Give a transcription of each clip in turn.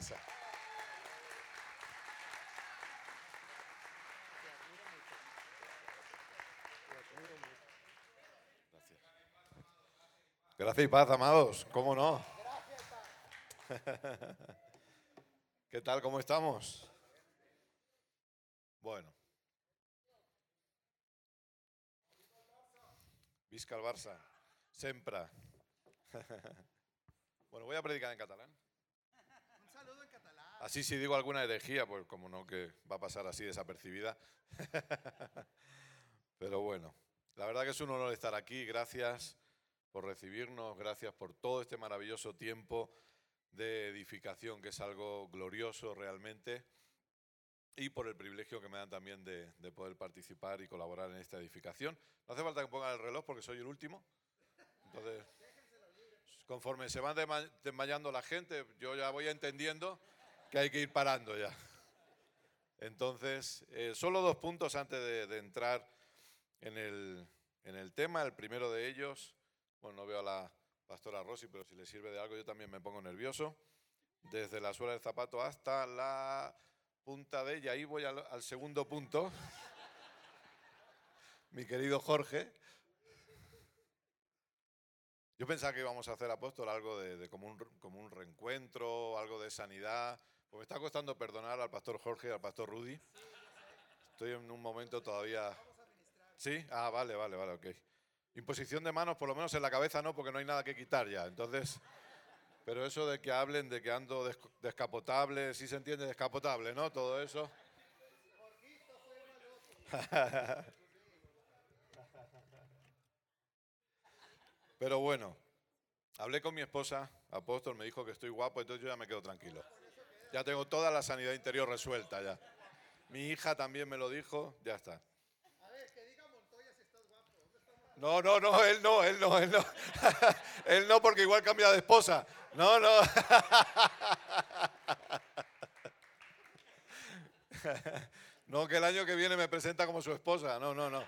casa. Gracias y paz, amados. ¿Cómo no? ¿Qué tal? ¿Cómo estamos? Bueno. Visca el Barça. Sempre. Bueno, voy a predicar en catalán. Un saludo en catalán. Así si digo alguna herejía, pues como no que va a pasar así desapercibida. Pero bueno, la verdad que es un honor estar aquí. Gracias por recibirnos, gracias por todo este maravilloso tiempo de edificación, que es algo glorioso realmente, y por el privilegio que me dan también de, de poder participar y colaborar en esta edificación. No hace falta que pongan el reloj porque soy el último. Entonces, conforme se van desma- desmayando la gente, yo ya voy entendiendo que hay que ir parando ya. Entonces, eh, solo dos puntos antes de, entrar en el, en el tema. El primero de ellos, bueno, no veo a la pastora Rosy, pero si le sirve de algo yo también me pongo nervioso. Desde la suela del zapato hasta la punta de ella. Ahí voy al, al segundo punto. Mi querido Jorge. Yo pensaba que íbamos a hacer, apóstol, algo de, de como, un, como un reencuentro, algo de sanidad. Pues me está costando perdonar al pastor Jorge y al pastor Rudy. Estoy en un momento todavía... ¿Sí? Ah, vale, vale, vale, ok. Imposición de manos, por lo menos en la cabeza no, porque no hay nada que quitar ya. Entonces, pero eso de que hablen de que ando des- descapotable, sí se entiende descapotable, ¿no? Todo eso. Pero bueno, hablé con mi esposa, apóstol, me dijo que estoy guapo, entonces yo ya me quedo tranquilo. Ya tengo toda la sanidad interior resuelta ya. Mi hija también me lo dijo, ya está. A ver, que diga Montoya si estás guapo. No, no, no, él no, él no, él no. él no, porque igual cambia de esposa. No, no. no, que el año que viene me presenta como su esposa. No, no, no.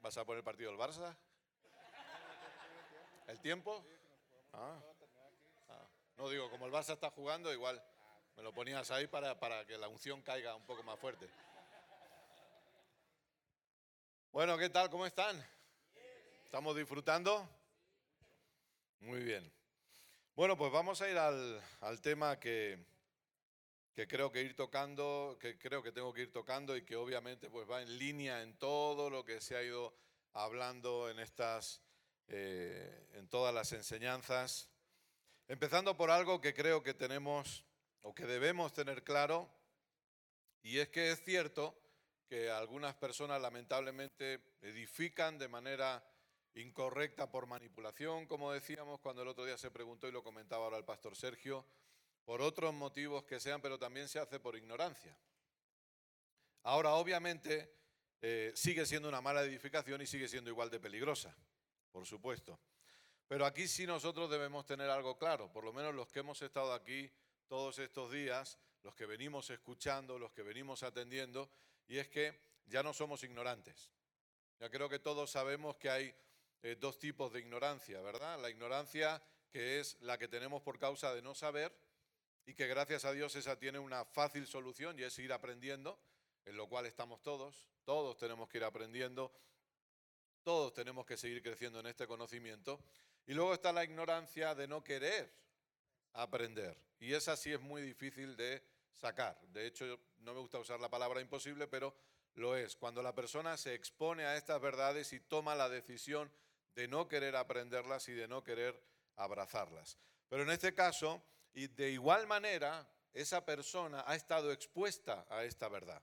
¿Vas a poner partido del Barça? ¿El tiempo? Ah. Ah. No digo, como el Barça está jugando, igual me lo ponías ahí para, para que la unción caiga un poco más fuerte. Bueno, ¿qué tal? ¿Cómo están? ¿Estamos disfrutando? Muy bien. Bueno, pues vamos a ir al, al tema que, que creo que ir tocando, que creo que tengo que ir tocando y que obviamente pues va en línea en todo lo que se ha ido hablando en estas, eh, en todas las enseñanzas. Empezando por algo que creo que tenemos o que debemos tener claro, y es que es cierto que algunas personas lamentablemente edifican de manera incorrecta por manipulación, como decíamos cuando el otro día se preguntó y lo comentaba ahora el pastor Sergio, por otros motivos que sean, pero también se hace por ignorancia. Ahora, obviamente, eh, sigue siendo una mala edificación y sigue siendo igual de peligrosa, por supuesto. Pero aquí sí nosotros debemos tener algo claro, por lo menos los que hemos estado aquí todos estos días, los que venimos escuchando, los que venimos atendiendo, y es que ya no somos ignorantes. Ya creo que todos sabemos que hay eh, dos tipos de ignorancia, ¿verdad? La ignorancia que es la que tenemos por causa de no saber y que gracias a Dios esa tiene una fácil solución y es ir aprendiendo, en lo cual estamos todos, todos tenemos que ir aprendiendo, todos tenemos que seguir creciendo en este conocimiento. Y luego está la ignorancia de no querer aprender. Y esa sí es muy difícil de sacar. De hecho, no me gusta usar la palabra imposible, pero lo es. Cuando la persona se expone a estas verdades y toma la decisión de no querer aprenderlas y de no querer abrazarlas. Pero en este caso, y de igual manera, esa persona ha estado expuesta a esta verdad.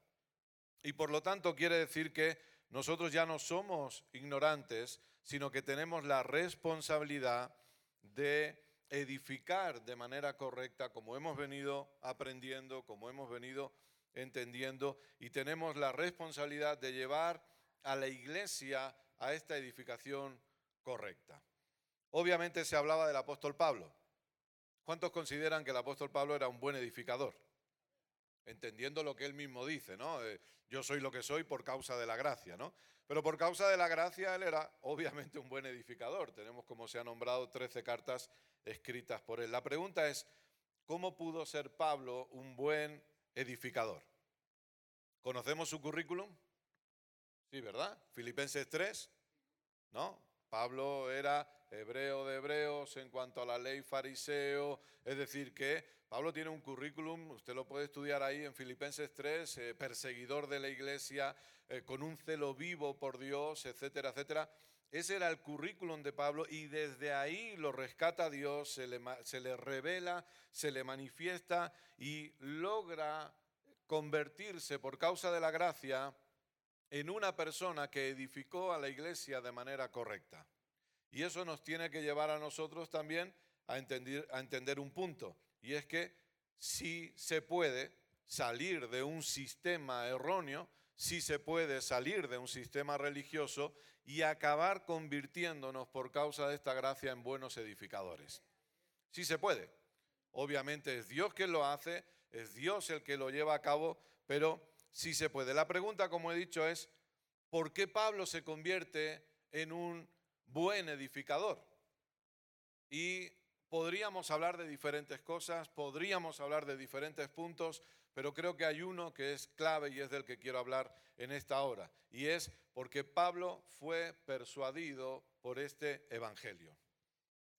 Y por lo tanto quiere decir que nosotros ya no somos ignorantes, sino que tenemos la responsabilidad de edificar de manera correcta como hemos venido aprendiendo, como hemos venido entendiendo, y tenemos la responsabilidad de llevar a la iglesia a esta edificación correcta. Obviamente se hablaba del apóstol Pablo. ¿Cuántos consideran que el apóstol Pablo era un buen edificador? Entendiendo lo que él mismo dice, ¿no? Eh, yo soy lo que soy por causa de la gracia, ¿no? Pero por causa de la gracia, él era obviamente un buen edificador. Tenemos, como se ha nombrado, 13 cartas escritas por él. La pregunta es, ¿cómo pudo ser Pablo un buen edificador? ¿Conocemos su currículum? Sí, ¿verdad? Filipenses 3, ¿no? Pablo era hebreo de hebreos en cuanto a la ley fariseo, es decir, que Pablo tiene un currículum, usted lo puede estudiar ahí en Filipenses 3, eh, perseguidor de la iglesia, eh, con un celo vivo por Dios, etcétera, etcétera. Ese era el currículum de Pablo y desde ahí lo rescata Dios, se le, se le revela, se le manifiesta y logra convertirse por causa de la gracia en una persona que edificó a la iglesia de manera correcta. Y eso nos tiene que llevar a nosotros también a entender, un punto, y es que si se puede salir de un sistema erróneo, si se puede salir de un sistema religioso y acabar convirtiéndonos por causa de esta gracia en buenos edificadores. Sí se puede. Obviamente es Dios quien lo hace, es Dios el que lo lleva a cabo, pero sí se puede. La pregunta, como he dicho, es, ¿por qué Pablo se convierte en un buen edificador? Y podríamos hablar de diferentes cosas, podríamos hablar de diferentes puntos, pero creo que hay uno que es clave y es del que quiero hablar en esta hora, y es porque Pablo fue persuadido por este evangelio.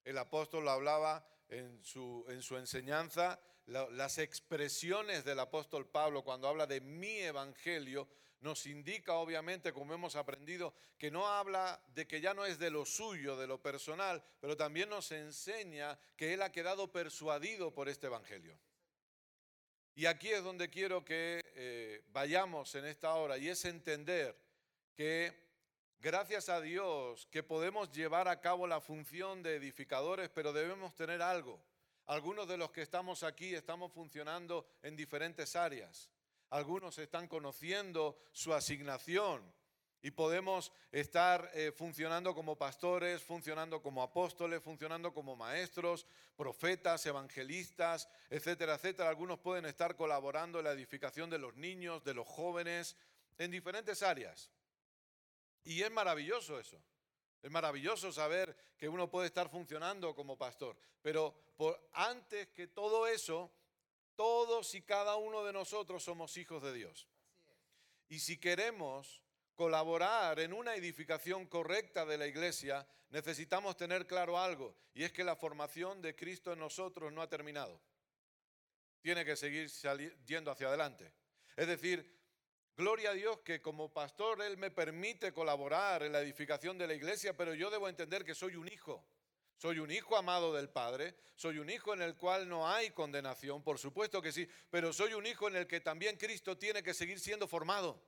El apóstol hablaba en su, en su enseñanza, las expresiones del apóstol Pablo cuando habla de mi evangelio, nos indica obviamente, como hemos aprendido, que no habla de que ya no es de lo suyo, de lo personal, pero también nos enseña que él ha quedado persuadido por este evangelio. Y aquí es donde quiero que eh, vayamos en esta hora, y es entender que gracias a Dios que podemos llevar a cabo la función de edificadores, pero debemos tener algo. Algunos de los que estamos aquí estamos funcionando en diferentes áreas. Algunos están conociendo su asignación y podemos estar eh, funcionando como pastores, funcionando como apóstoles, funcionando como maestros, profetas, evangelistas, etcétera, etcétera. Algunos pueden estar colaborando en la edificación de los niños, de los jóvenes, en diferentes áreas. Y es maravilloso eso. Es maravilloso saber que uno puede estar funcionando como pastor. Pero antes que todo eso, todos y cada uno de nosotros somos hijos de Dios. Y si queremos colaborar en una edificación correcta de la iglesia, necesitamos tener claro algo, y es que la formación de Cristo en nosotros no ha terminado. Tiene que seguir yendo hacia adelante. Es decir, gloria a Dios que como pastor Él me permite colaborar en la edificación de la iglesia, pero yo debo entender que soy un hijo. Soy un hijo amado del Padre, soy un hijo en el cual no hay condenación, por supuesto que sí, pero soy un hijo en el que también Cristo tiene que seguir siendo formado.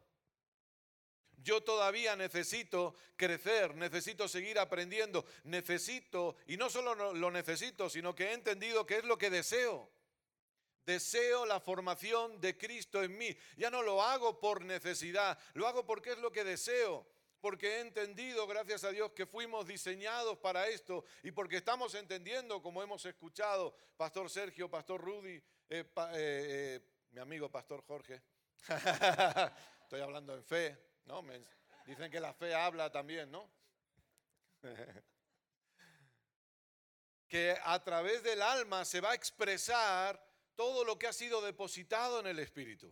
Yo todavía necesito crecer, necesito seguir aprendiendo, necesito, y no solo lo necesito, sino que he entendido que es lo que deseo. Deseo la formación de Cristo en mí. Ya no lo hago por necesidad, lo hago porque es lo que deseo. Porque he entendido, gracias a Dios, que fuimos diseñados para esto y porque estamos entendiendo, como hemos escuchado, Pastor Sergio, Pastor Rudy, eh, eh, eh, mi amigo Pastor Jorge. Estoy hablando en fe, ¿no? dicen que la fe habla también, ¿no? que a través del alma se va a expresar todo lo que ha sido depositado en el Espíritu.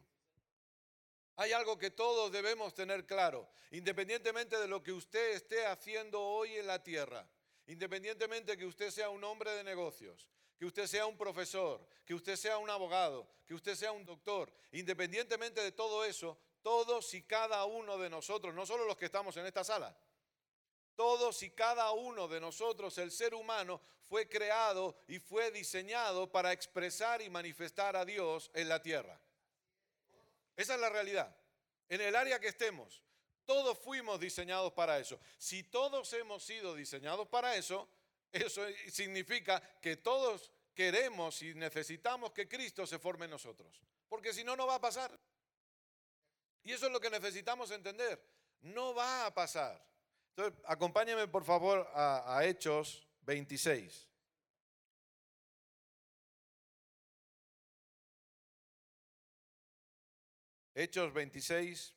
Hay algo que todos debemos tener claro, independientemente de lo que usted esté haciendo hoy en la tierra, independientemente que usted sea un hombre de negocios, que usted sea un profesor, que usted sea un abogado, que usted sea un doctor, independientemente de todo eso, todos y cada uno de nosotros, no solo los que estamos en esta sala, todos y cada uno de nosotros, el ser humano, fue creado y fue diseñado para expresar y manifestar a Dios en la tierra. Esa es la realidad. En el área que estemos, todos fuimos diseñados para eso. Si todos hemos sido diseñados para eso, eso significa que todos queremos y necesitamos que Cristo se forme en nosotros. Porque si no, no va a pasar. Y eso es lo que necesitamos entender. No va a pasar. Entonces, acompáñenme por favor a, a Hechos 26. Hechos 26,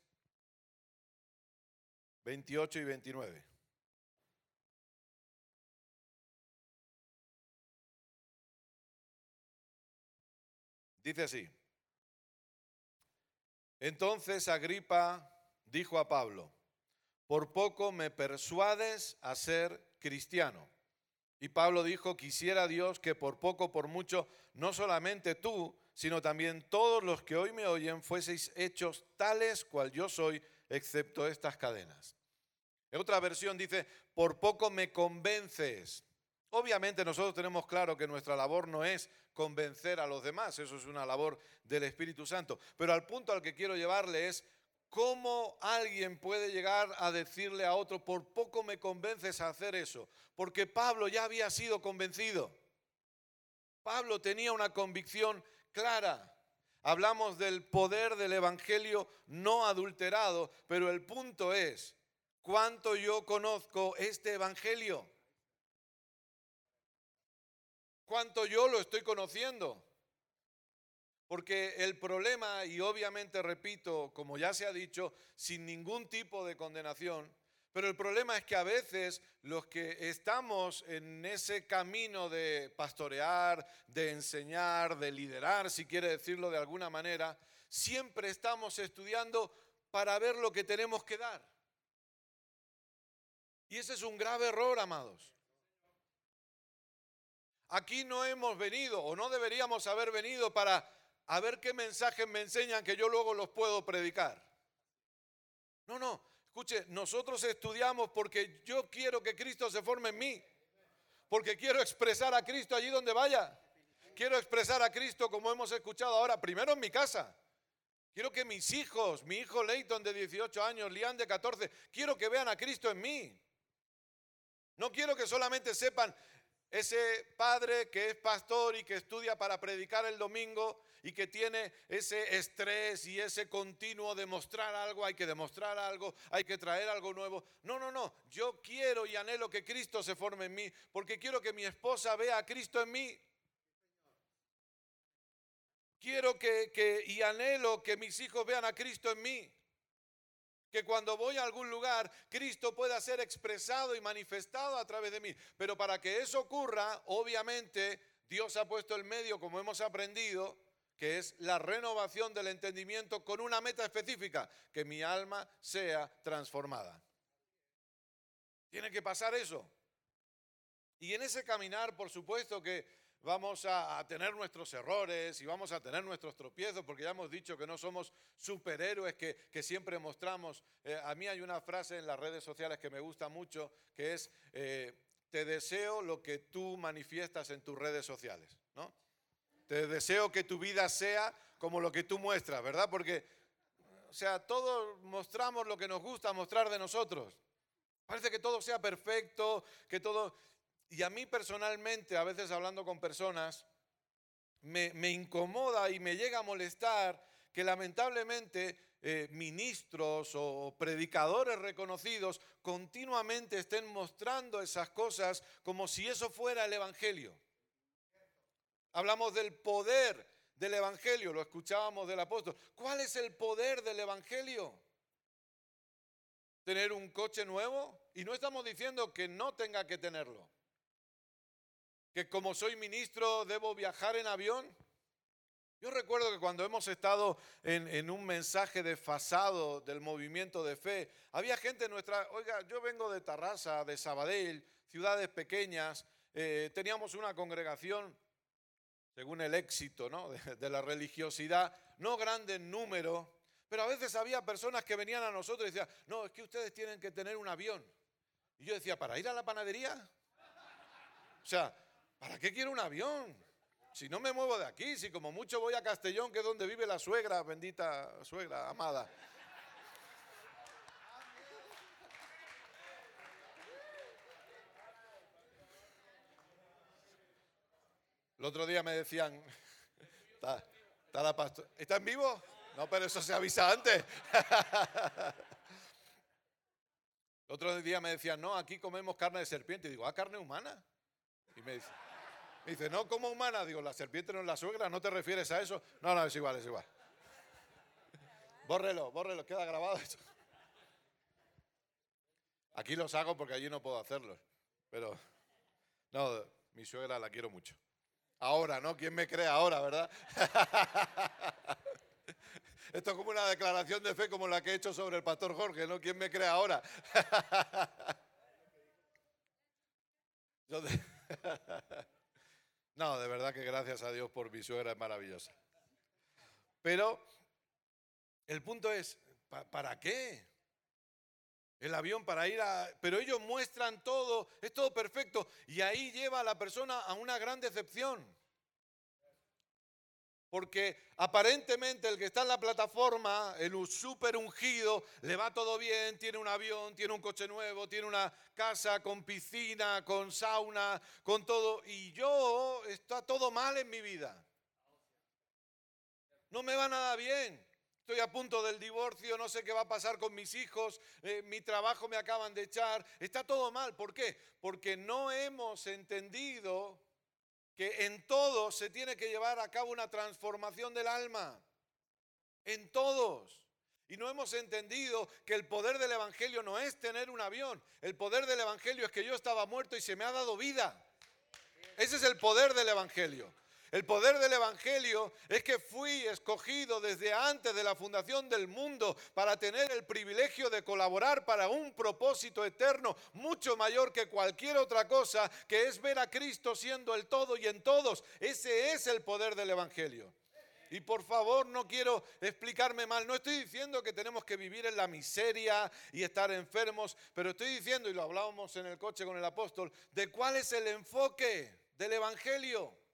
28 y 29. Dice así. Entonces Agripa dijo a Pablo, por poco me persuades a ser cristiano. Y Pablo dijo, quisiera Dios que por poco, por mucho, no solamente tú, sino también todos los que hoy me oyen fueseis hechos tales cual yo soy, excepto estas cadenas. En otra versión dice, por poco me convences. Obviamente nosotros tenemos claro que nuestra labor no es convencer a los demás, eso es una labor del Espíritu Santo, pero al punto al que quiero llevarle es ¿Cómo alguien puede llegar a decirle a otro, por poco me convences a hacer eso? Porque Pablo ya había sido convencido. Pablo tenía una convicción clara. Hablamos del poder del Evangelio no adulterado, pero el punto es, ¿cuánto yo conozco este Evangelio? ¿Cuánto yo lo estoy conociendo? Porque el problema, y obviamente repito, como ya se ha dicho, sin ningún tipo de condenación, pero el problema es que a veces los que estamos en ese camino de pastorear, de enseñar, de liderar, si quiere decirlo de alguna manera, siempre estamos estudiando para ver lo que tenemos que dar. Y ese es un grave error, amados. Aquí no hemos venido o no deberíamos haber venido para ver qué mensajes me enseñan que yo luego los puedo predicar. No, no, escuche, nosotros estudiamos porque yo quiero que Cristo se forme en mí, porque quiero expresar a Cristo allí donde vaya. Quiero expresar a Cristo como hemos escuchado ahora, primero en mi casa. Quiero que mis hijos, mi hijo Leighton de 18 años, Lian de 14, quiero que vean a Cristo en mí. No quiero que solamente sepan ese padre que es pastor y que estudia para predicar el domingo y que tiene ese estrés y ese continuo de mostrar algo, hay que demostrar algo, hay que traer algo nuevo. No, no, no, yo quiero y anhelo que Cristo se forme en mí, porque quiero que mi esposa vea a Cristo en mí. Quiero que, que y anhelo que mis hijos vean a Cristo en mí que cuando voy a algún lugar, Cristo pueda ser expresado y manifestado a través de mí. Pero para que eso ocurra, obviamente, Dios ha puesto el medio, como hemos aprendido, que es la renovación del entendimiento con una meta específica, que mi alma sea transformada. Tiene que pasar eso. Y en ese caminar, por supuesto que vamos a, tener nuestros errores y vamos a tener nuestros tropiezos, porque ya hemos dicho que no somos superhéroes que, siempre mostramos. Eh, a mí hay una frase en las redes sociales que me gusta mucho, que es, eh, te deseo lo que tú manifiestas en tus redes sociales, ¿no? Te deseo que tu vida sea como lo que tú muestras, ¿verdad? Porque, o sea, todos mostramos lo que nos gusta mostrar de nosotros. Parece que todo sea perfecto, que todo... Y a mí personalmente, a veces hablando con personas, me, incomoda y me llega a molestar que lamentablemente eh, ministros o predicadores reconocidos continuamente estén mostrando esas cosas como si eso fuera el Evangelio. Hablamos del poder del Evangelio, lo escuchábamos del apóstol. ¿Cuál es el poder del Evangelio? ¿Tener un coche nuevo? Y no estamos diciendo que no tenga que tenerlo. Que como soy ministro debo viajar en avión. Yo recuerdo que cuando hemos estado en, un mensaje desfasado del movimiento de fe, había gente en nuestra, oiga, yo vengo de Tarrasa, de Sabadell, ciudades pequeñas, eh, teníamos una congregación según el éxito ¿no? de, la religiosidad, no grande en número, pero a veces había personas que venían a nosotros y decían, no, es que ustedes tienen que tener un avión. Y yo decía, ¿para ir a la panadería? O sea, ¿para qué quiero un avión? Si no me muevo de aquí, si como mucho voy a Castellón, que es donde vive la suegra, bendita suegra, amada. El otro día me decían, está, la pastora, ¿está en vivo? No, pero eso se avisa antes. El otro día me decían, no, aquí comemos carne de serpiente. Y digo, ¿ah, carne humana? Y me dice, me dice, no, como humana. Digo, la serpiente no es la suegra, ¿no te refieres a eso? No, no, es igual, es igual. Bórrelo, bórrelo, queda grabado esto. Aquí los hago porque allí no puedo hacerlos. Pero, no, mi suegra la quiero mucho. Ahora, ¿no? ¿Quién me cree ahora, verdad? Esto es como una declaración de fe como la que he hecho sobre el pastor Jorge, ¿no? ¿Quién me cree ahora? No, de verdad que gracias a Dios por mi suegra es maravillosa. Pero el punto es, ¿para qué? El avión para ir a... Pero ellos muestran todo, es todo perfecto. Y ahí lleva a la persona a una gran decepción. Porque aparentemente el que está en la plataforma, el súper ungido, le va todo bien, tiene un avión, tiene un coche nuevo, tiene una casa con piscina, con sauna, con todo. Y yo, está todo mal en mi vida. No me va nada bien. Estoy a punto del divorcio, no sé qué va a pasar con mis hijos, eh, mi trabajo me acaban de echar. Está todo mal. ¿Por qué? Porque no hemos entendido que en todos se tiene que llevar a cabo una transformación del alma. En todos. Y no hemos entendido que el poder del Evangelio no es tener un avión. El poder del Evangelio es que yo estaba muerto y se me ha dado vida. Ese es el poder del Evangelio. El poder del Evangelio es que fui escogido desde antes de la fundación del mundo para tener el privilegio de colaborar para un propósito eterno mucho mayor que cualquier otra cosa, que es ver a Cristo siendo el todo y en todos. Ese es el poder del Evangelio. Y por favor, no quiero explicarme mal, no estoy diciendo que tenemos que vivir en la miseria y estar enfermos, pero estoy diciendo, y lo hablábamos en el coche con el apóstol, de cuál es el enfoque del Evangelio.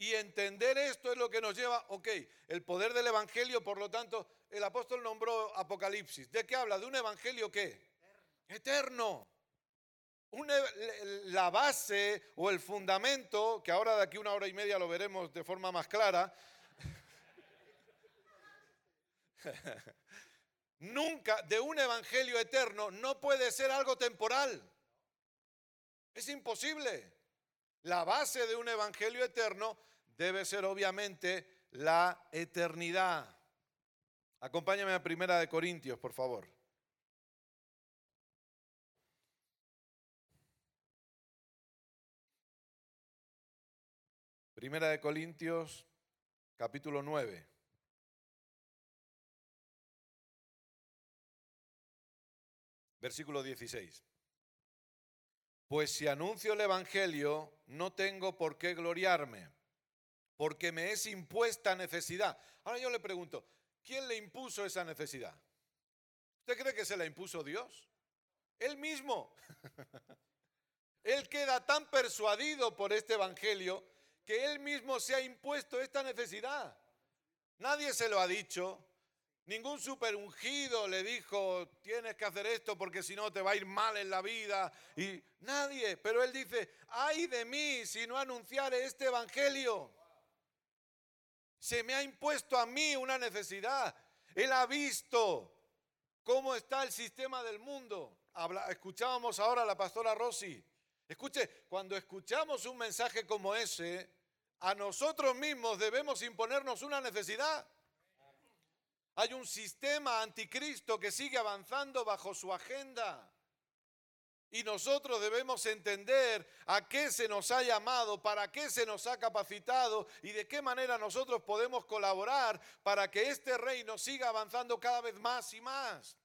Y entender esto es lo que nos lleva, ok, el poder del Evangelio, por lo tanto, el apóstol nombró Apocalipsis. ¿De qué habla? ¿De un Evangelio qué? Eterno. la base o el fundamento, que ahora de aquí una hora y media lo veremos de forma más clara, nunca de un Evangelio eterno no puede ser algo temporal. Es imposible. La base de un Evangelio eterno debe ser obviamente la eternidad. Acompáñame a Primera de Corintios, por favor. Primera de Corintios, capítulo 9. Versículo 16. Pues si anuncio el Evangelio, no tengo por qué gloriarme porque me es impuesta necesidad. Ahora yo le pregunto, ¿quién le impuso esa necesidad? ¿Usted cree que se la impuso Dios? Él mismo. Él queda tan persuadido por este Evangelio que él mismo se ha impuesto esta necesidad. Nadie se lo ha dicho. Ningún super ungido le dijo, tienes que hacer esto porque si no te va a ir mal en la vida. Y nadie, pero él dice, ay de mí si no anunciare este Evangelio. Se me ha impuesto a mí una necesidad. Él ha visto cómo está el sistema del mundo. escuchábamos ahora a la pastora Rossi. Escuche, cuando escuchamos un mensaje como ese, a nosotros mismos debemos imponernos una necesidad. Hay un sistema anticristo que sigue avanzando bajo su agenda. Y nosotros debemos entender a qué se nos ha llamado, para qué se nos ha capacitado y de qué manera nosotros podemos colaborar para que este reino siga avanzando cada vez más y más.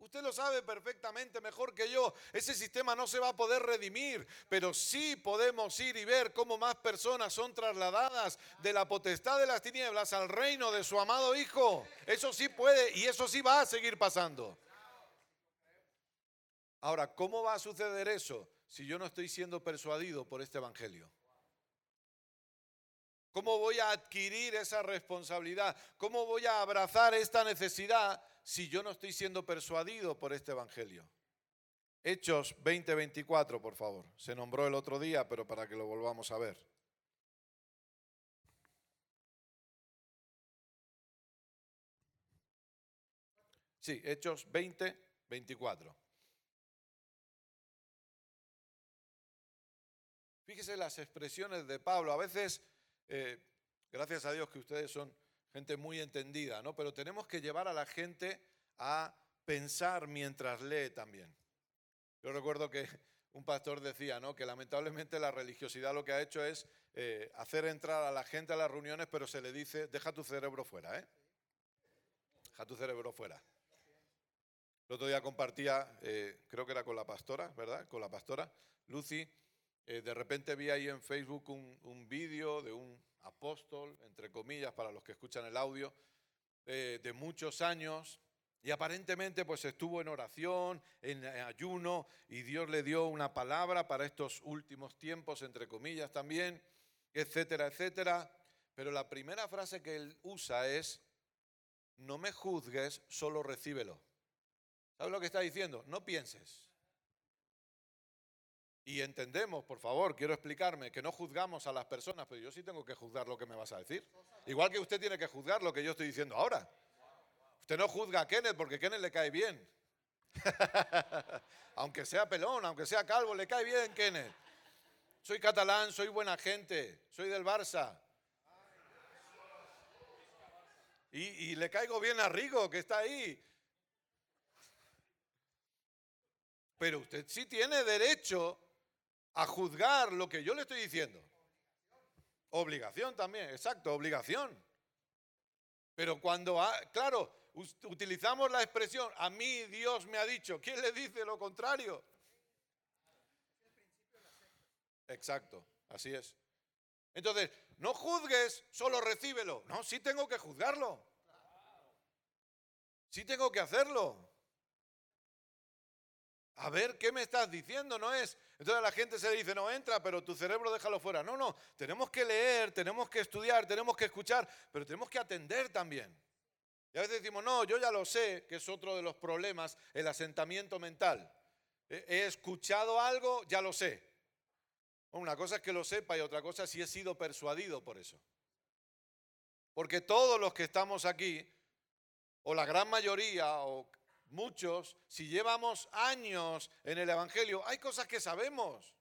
Usted lo sabe perfectamente mejor que yo. Ese sistema no se va a poder redimir, pero sí podemos ir y ver cómo más personas son trasladadas de la potestad de las tinieblas al reino de su amado Hijo. Eso sí puede y eso sí va a seguir pasando. Ahora, ¿cómo va a suceder eso si yo no estoy siendo persuadido por este Evangelio? ¿Cómo voy a adquirir esa responsabilidad? ¿Cómo voy a abrazar esta necesidad si yo no estoy siendo persuadido por este Evangelio? Hechos 20:24, por favor. Se nombró el otro día, pero para que lo volvamos a ver. Sí, Hechos 20:24. Fíjese las expresiones de Pablo. A veces, eh, gracias a Dios que ustedes son gente muy entendida, ¿no? Pero tenemos que llevar a la gente a pensar mientras lee también. Yo recuerdo que un pastor decía, ¿no? Que lamentablemente la religiosidad lo que ha hecho es eh, hacer entrar a la gente a las reuniones, pero se le dice, deja tu cerebro fuera, ¿eh? Deja tu cerebro fuera. El otro día compartía, eh, creo que era con la pastora, ¿verdad? Con la pastora, Lucy. Eh, de repente vi ahí en Facebook un, un vídeo de un apóstol, entre comillas, para los que escuchan el audio, de muchos años, y aparentemente pues estuvo en oración, en ayuno, y Dios le dio una palabra para estos últimos tiempos, entre comillas también, etcétera, etcétera. Pero la primera frase que él usa es, no me juzgues, solo recíbelo. ¿Sabes lo que está diciendo? No pienses. Y entendemos, por favor, quiero explicarme, que no juzgamos a las personas, pero yo sí tengo que juzgar lo que me vas a decir. Igual que usted tiene que juzgar lo que yo estoy diciendo ahora. Usted no juzga a Kenneth porque Kenneth le cae bien. aunque sea pelón, aunque sea calvo, le cae bien Kenneth. Soy catalán, soy buena gente, soy del Barça. Y, y le caigo bien a Rigo, que está ahí. Pero usted sí tiene derecho a juzgar lo que yo le estoy diciendo. Obligación también, exacto, obligación. Pero cuando, claro, utilizamos la expresión, a mí Dios me ha dicho, ¿quién le dice lo contrario? Exacto, así es. Entonces, no juzgues, solo recíbelo. No, sí tengo que juzgarlo. Sí tengo que hacerlo. A ver, ¿qué me estás diciendo? No es. Entonces la gente se dice, no entra, pero tu cerebro déjalo fuera. No, no, tenemos que leer, tenemos que estudiar, tenemos que escuchar, pero tenemos que atender también. Y a veces decimos, no, yo ya lo sé, que es otro de los problemas, el asentamiento mental. He escuchado algo, ya lo sé. Una cosa es que lo sepa y otra cosa es si he sido persuadido por eso. Porque todos los que estamos aquí, o la gran mayoría, o muchos, si llevamos años en el Evangelio, hay cosas que sabemos.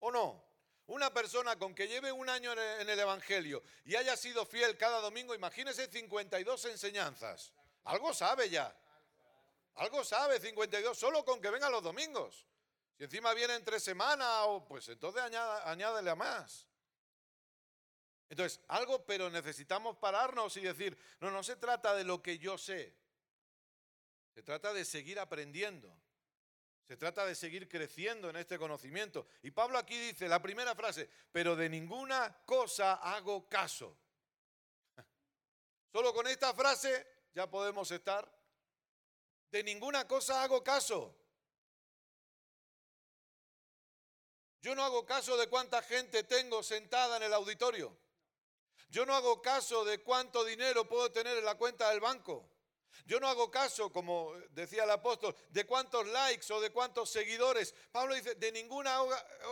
¿O no? Una persona con que lleve un año en el Evangelio y haya sido fiel cada domingo, imagínese 52 enseñanzas. Algo sabe ya. Algo sabe 52, solo con que venga los domingos. Si encima viene entre semana, pues entonces añádele a más. Entonces, algo, pero necesitamos pararnos y decir, no, no se trata de lo que yo sé. Se trata de seguir aprendiendo. Se trata de seguir creciendo en este conocimiento. Y Pablo aquí dice, la primera frase, pero de ninguna cosa hago caso. Solo con esta frase ya podemos estar. De ninguna cosa hago caso. Yo no hago caso de cuánta gente tengo sentada en el auditorio. Yo no hago caso de cuánto dinero puedo tener en la cuenta del banco. Yo no hago caso, como decía el apóstol, de cuántos likes o de cuántos seguidores. Pablo dice, de ninguna,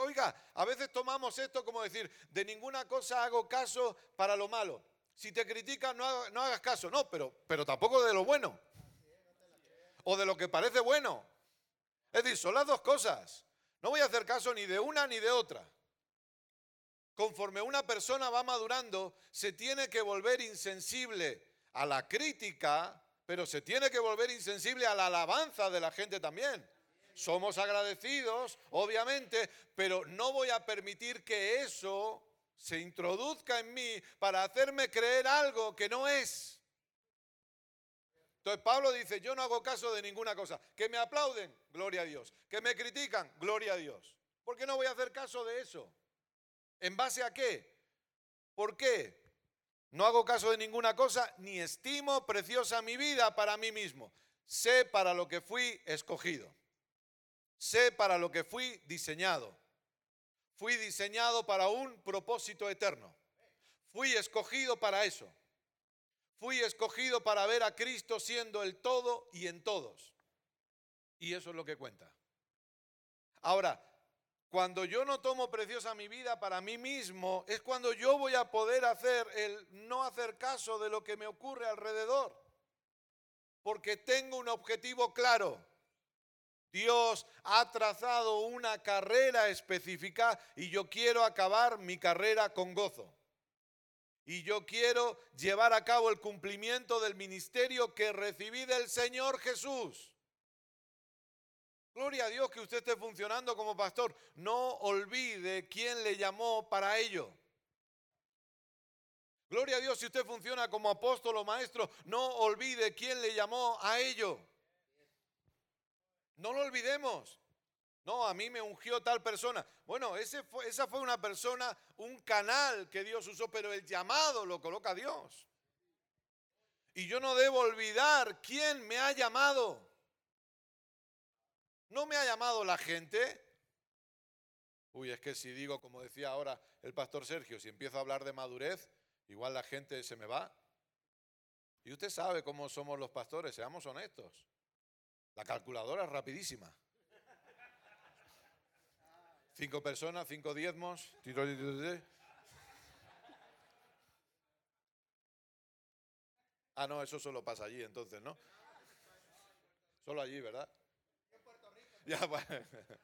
oiga, a veces tomamos esto como decir, de ninguna cosa hago caso para lo malo. Si te critican, no, hagas caso. No, pero, pero tampoco de lo bueno. O de lo que parece bueno. Es decir, son las dos cosas. No voy a hacer caso ni de una ni de otra. Conforme una persona va madurando, se tiene que volver insensible a la crítica pero se tiene que volver insensible a la alabanza de la gente también. Somos agradecidos, obviamente, pero no voy a permitir que eso se introduzca en mí para hacerme creer algo que no es. Entonces Pablo dice, yo no hago caso de ninguna cosa. Que me aplauden, gloria a Dios. Que me critican, gloria a Dios. ¿Por qué no voy a hacer caso de eso? ¿En base a qué? ¿Por qué? No hago caso de ninguna cosa, ni estimo preciosa mi vida para mí mismo. Sé para lo que fui escogido. Sé para lo que fui diseñado. Fui diseñado para un propósito eterno. Fui escogido para eso. Fui escogido para ver a Cristo siendo el todo y en todos. Y eso es lo que cuenta. Ahora, cuando yo no tomo preciosa mi vida para mí mismo, es cuando yo voy a poder hacer el no hacer caso de lo que me ocurre alrededor. Porque tengo un objetivo claro. Dios ha trazado una carrera específica y yo quiero acabar mi carrera con gozo. y yo quiero llevar a cabo el cumplimiento del ministerio que recibí del Señor Jesús. Gloria a Dios que usted esté funcionando como pastor. No olvide quién le llamó para ello. Gloria a Dios si usted funciona como apóstol o maestro. No olvide quién le llamó a ello. No lo olvidemos. No, a mí me ungió tal persona. Bueno, ese fue, esa fue una persona, un canal que Dios usó, pero el llamado lo coloca Dios. Y yo no debo olvidar quién me ha llamado. ¿No me ha llamado la gente? Uy, es que si digo, como decía ahora el pastor Sergio, si empiezo a hablar de madurez, igual la gente se me va. Y usted sabe cómo somos los pastores, seamos honestos. La calculadora es rapidísima. Cinco personas, cinco diezmos. Ah, no, eso solo pasa allí entonces, ¿no? Solo allí, ¿verdad?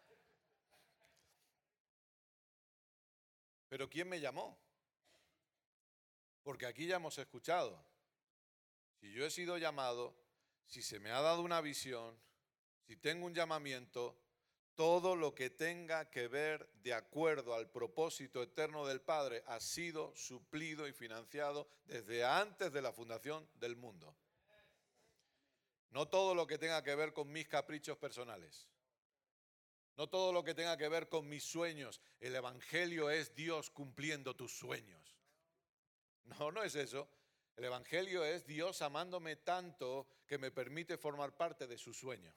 Pero ¿quién me llamó? Porque aquí ya hemos escuchado. Si yo he sido llamado, si se me ha dado una visión, si tengo un llamamiento, todo lo que tenga que ver de acuerdo al propósito eterno del Padre ha sido suplido y financiado desde antes de la fundación del mundo. No todo lo que tenga que ver con mis caprichos personales. No todo lo que tenga que ver con mis sueños. El Evangelio es Dios cumpliendo tus sueños. No, no es eso. El Evangelio es Dios amándome tanto que me permite formar parte de su sueño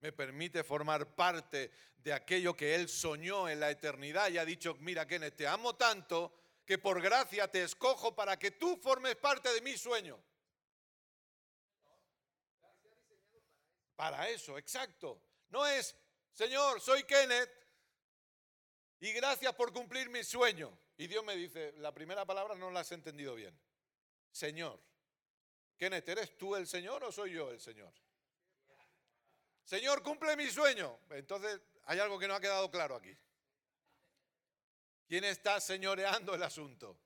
me permite formar parte de aquello que Él soñó en la eternidad y ha dicho, mira Kenneth, te amo tanto que por gracia te escojo para que tú formes parte de mi sueño. Para eso, exacto. No es, Señor, soy Kenneth y gracias por cumplir mi sueño. Y Dios me dice, la primera palabra no la has entendido bien. Señor. Kenneth, ¿eres tú el Señor o soy yo el Señor? Señor, cumple mi sueño. Entonces, hay algo que no ha quedado claro aquí. ¿Quién está señoreando el asunto?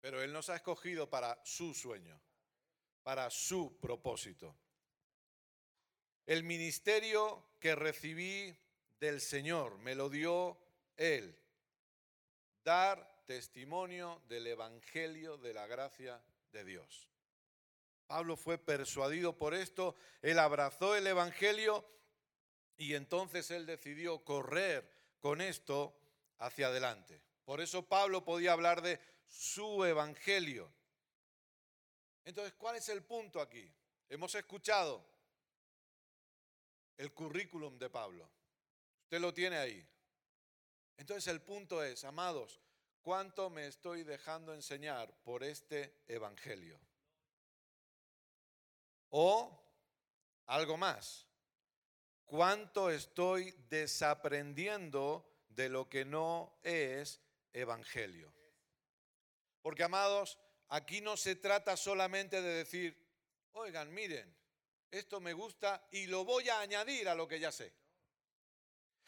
Pero Él nos ha escogido para su sueño, para su propósito. El ministerio que recibí del Señor me lo dio Él. Dar testimonio del Evangelio de la gracia de Dios. Pablo fue persuadido por esto, él abrazó el Evangelio y entonces él decidió correr con esto hacia adelante. Por eso Pablo podía hablar de su Evangelio. Entonces, ¿cuál es el punto aquí? Hemos escuchado el currículum de Pablo. Usted lo tiene ahí. Entonces el punto es, amados, ¿cuánto me estoy dejando enseñar por este Evangelio? O algo más, ¿cuánto estoy desaprendiendo de lo que no es evangelio? Porque amados, aquí no se trata solamente de decir, oigan, miren, esto me gusta y lo voy a añadir a lo que ya sé.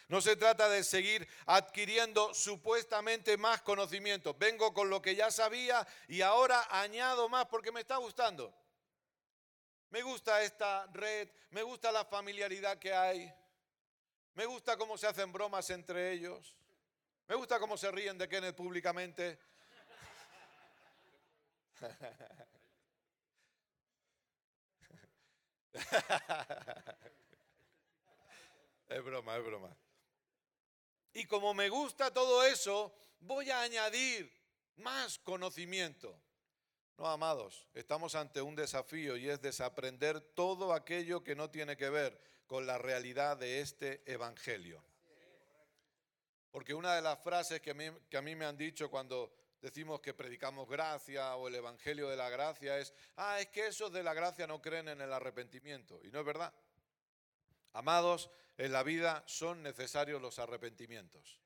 No se trata de seguir adquiriendo supuestamente más conocimiento. Vengo con lo que ya sabía y ahora añado más porque me está gustando. Me gusta esta red, me gusta la familiaridad que hay, me gusta cómo se hacen bromas entre ellos, me gusta cómo se ríen de Kenneth públicamente. Es broma, es broma. Y como me gusta todo eso, voy a añadir más conocimiento. No, amados, estamos ante un desafío y es desaprender todo aquello que no tiene que ver con la realidad de este Evangelio. Porque una de las frases que a, mí, que a mí me han dicho cuando decimos que predicamos gracia o el Evangelio de la gracia es, ah, es que esos de la gracia no creen en el arrepentimiento. Y no es verdad. Amados, en la vida son necesarios los arrepentimientos,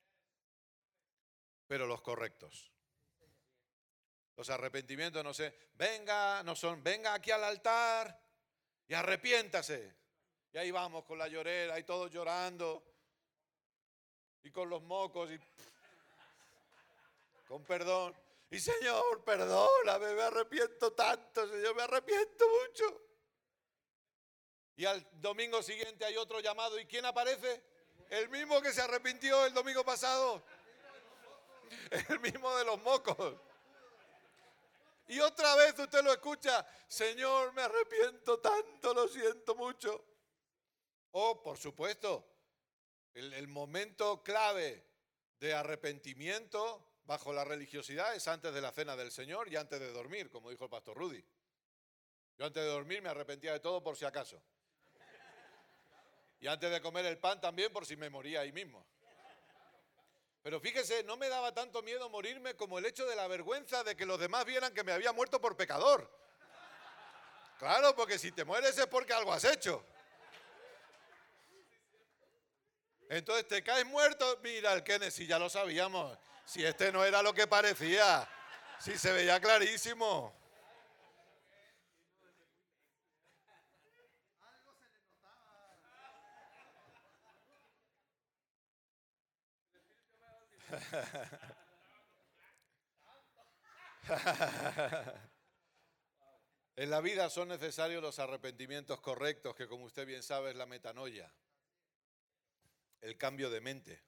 pero los correctos. Los arrepentimientos no sé, venga, no son, venga aquí al altar y arrepiéntase. Y ahí vamos con la llorera y todos llorando y con los mocos y con perdón. Y Señor, perdóname, me arrepiento tanto, Señor, me arrepiento mucho. Y al domingo siguiente hay otro llamado. ¿Y quién aparece? El mismo que se arrepintió el domingo pasado. El mismo de los mocos. Y otra vez usted lo escucha, Señor, me arrepiento tanto, lo siento mucho. Oh, por supuesto, el, el momento clave de arrepentimiento bajo la religiosidad es antes de la cena del Señor y antes de dormir, como dijo el pastor Rudy. Yo antes de dormir me arrepentía de todo por si acaso. Y antes de comer el pan también por si me moría ahí mismo. Pero fíjese, no me daba tanto miedo morirme como el hecho de la vergüenza de que los demás vieran que me había muerto por pecador. Claro, porque si te mueres es porque algo has hecho. Entonces te caes muerto, mira el Kenneth, si ya lo sabíamos, si este no era lo que parecía, si se veía clarísimo. en la vida son necesarios los arrepentimientos correctos, que como usted bien sabe es la metanoia, el cambio de mente,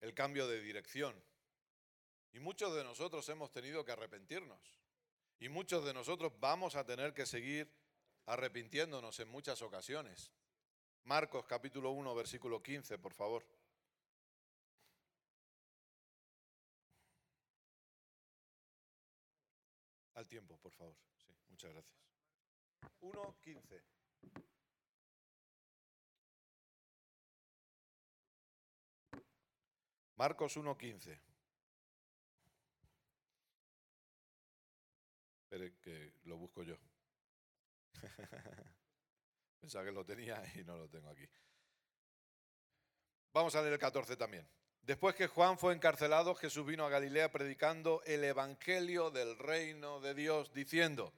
el cambio de dirección. Y muchos de nosotros hemos tenido que arrepentirnos. Y muchos de nosotros vamos a tener que seguir arrepintiéndonos en muchas ocasiones. Marcos capítulo 1, versículo 15, por favor. Al tiempo, por favor. Sí, muchas gracias. 1.15. Marcos 1.15. Espere que lo busco yo. Pensaba que lo tenía y no lo tengo aquí. Vamos a leer el 14 también. Después que Juan fue encarcelado, Jesús vino a Galilea predicando el Evangelio del reino de Dios, diciendo,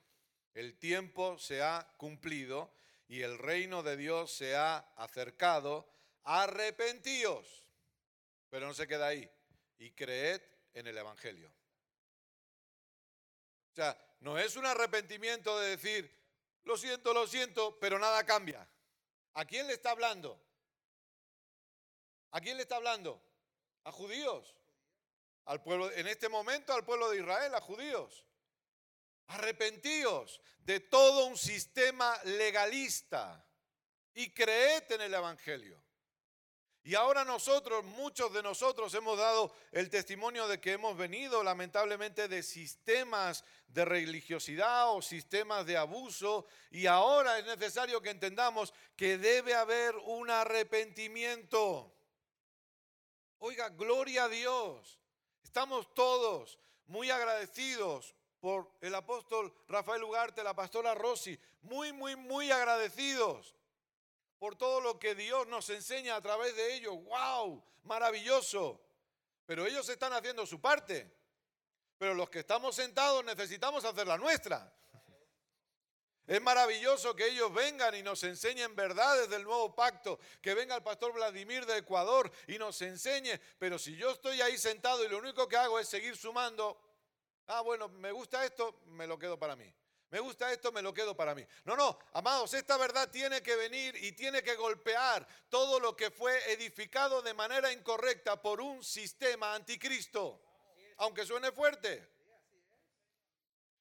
el tiempo se ha cumplido y el reino de Dios se ha acercado, arrepentíos. Pero no se queda ahí, y creed en el Evangelio. O sea, no es un arrepentimiento de decir, lo siento, lo siento, pero nada cambia. ¿A quién le está hablando? ¿A quién le está hablando? a judíos. Al pueblo, en este momento al pueblo de Israel, a judíos. Arrepentíos de todo un sistema legalista y creed en el Evangelio. Y ahora nosotros, muchos de nosotros hemos dado el testimonio de que hemos venido lamentablemente de sistemas de religiosidad o sistemas de abuso y ahora es necesario que entendamos que debe haber un arrepentimiento. Oiga, gloria a Dios. Estamos todos muy agradecidos por el apóstol Rafael Ugarte, la pastora Rossi, muy, muy, muy agradecidos por todo lo que Dios nos enseña a través de ellos. ¡Wow! Maravilloso. Pero ellos están haciendo su parte. Pero los que estamos sentados necesitamos hacer la nuestra. Es maravilloso que ellos vengan y nos enseñen verdades del nuevo pacto, que venga el pastor Vladimir de Ecuador y nos enseñe, pero si yo estoy ahí sentado y lo único que hago es seguir sumando, ah, bueno, me gusta esto, me lo quedo para mí. Me gusta esto, me lo quedo para mí. No, no, amados, esta verdad tiene que venir y tiene que golpear todo lo que fue edificado de manera incorrecta por un sistema anticristo, aunque suene fuerte.